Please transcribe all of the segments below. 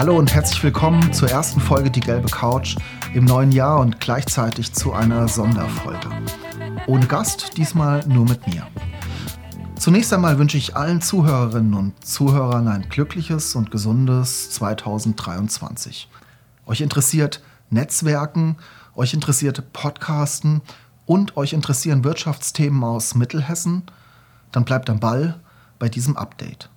Hallo und herzlich willkommen zur ersten Folge Die gelbe Couch im neuen Jahr und gleichzeitig zu einer Sonderfolge. Ohne Gast, diesmal nur mit mir. Zunächst einmal wünsche ich allen Zuhörerinnen und Zuhörern ein glückliches und gesundes 2023. Euch interessiert Netzwerken, euch interessiert Podcasten und euch interessieren Wirtschaftsthemen aus Mittelhessen, dann bleibt am Ball bei diesem Update.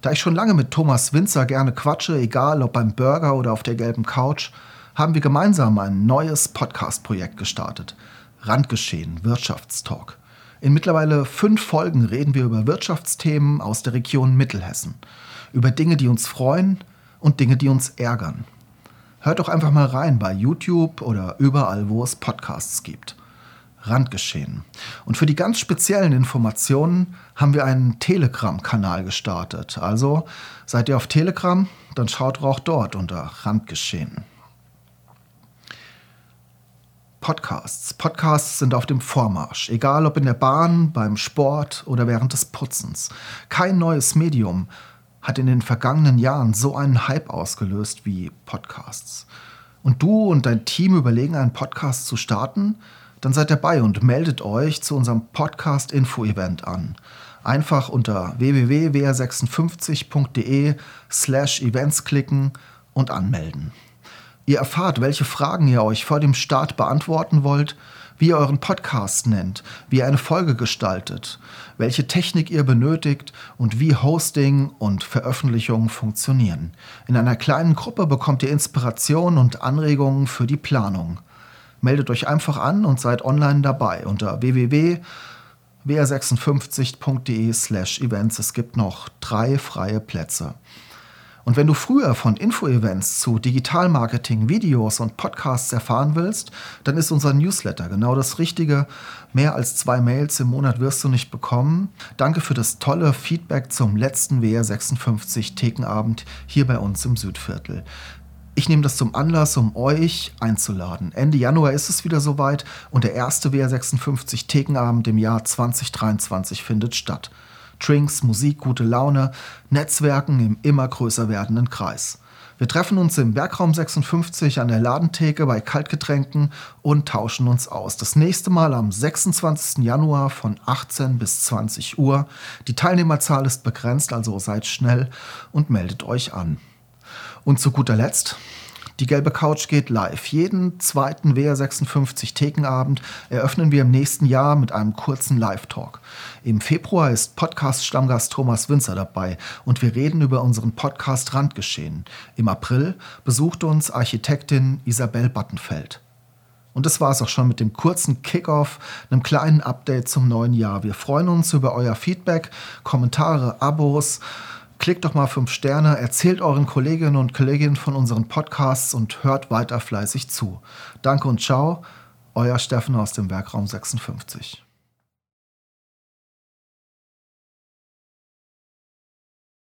Da ich schon lange mit Thomas Winzer gerne quatsche, egal ob beim Burger oder auf der gelben Couch, haben wir gemeinsam ein neues Podcast-Projekt gestartet. Randgeschehen, Wirtschaftstalk. In mittlerweile fünf Folgen reden wir über Wirtschaftsthemen aus der Region Mittelhessen. Über Dinge, die uns freuen und Dinge, die uns ärgern. Hört doch einfach mal rein bei YouTube oder überall, wo es Podcasts gibt. Randgeschehen. Und für die ganz speziellen Informationen haben wir einen Telegram-Kanal gestartet. Also seid ihr auf Telegram, dann schaut auch dort unter Randgeschehen. Podcasts. Podcasts sind auf dem Vormarsch, egal ob in der Bahn, beim Sport oder während des Putzens. Kein neues Medium hat in den vergangenen Jahren so einen Hype ausgelöst wie Podcasts. Und du und dein Team überlegen, einen Podcast zu starten? Dann seid dabei und meldet euch zu unserem Podcast-Info-Event an. Einfach unter www.wr56.de slash events klicken und anmelden. Ihr erfahrt, welche Fragen ihr euch vor dem Start beantworten wollt, wie ihr euren Podcast nennt, wie ihr eine Folge gestaltet, welche Technik ihr benötigt und wie Hosting und Veröffentlichung funktionieren. In einer kleinen Gruppe bekommt ihr Inspiration und Anregungen für die Planung. Meldet euch einfach an und seid online dabei unter www.wr56.de slash events. Es gibt noch drei freie Plätze. Und wenn du früher von Info-Events zu Digitalmarketing, Videos und Podcasts erfahren willst, dann ist unser Newsletter genau das Richtige. Mehr als zwei Mails im Monat wirst du nicht bekommen. Danke für das tolle Feedback zum letzten WR56 Thekenabend hier bei uns im Südviertel. Ich nehme das zum Anlass, um euch einzuladen. Ende Januar ist es wieder soweit und der erste WR56 Thekenabend im Jahr 2023 findet statt. Drinks, Musik, gute Laune, Netzwerken im immer größer werdenden Kreis. Wir treffen uns im Werkraum 56 an der Ladentheke bei Kaltgetränken und tauschen uns aus. Das nächste Mal am 26. Januar von 18 bis 20 Uhr. Die Teilnehmerzahl ist begrenzt, also seid schnell und meldet euch an. Und zu guter Letzt, die gelbe Couch geht live. Jeden zweiten WR56 Thekenabend eröffnen wir im nächsten Jahr mit einem kurzen Live-Talk. Im Februar ist Podcast-Stammgast Thomas Winzer dabei und wir reden über unseren Podcast Randgeschehen. Im April besucht uns Architektin Isabel Battenfeld. Und das war es auch schon mit dem kurzen Kickoff, einem kleinen Update zum neuen Jahr. Wir freuen uns über euer Feedback, Kommentare, Abos Klickt doch mal fünf Sterne, erzählt euren Kolleginnen und Kollegen von unseren Podcasts und hört weiter fleißig zu. Danke und ciao, euer Steffen aus dem Werkraum 56.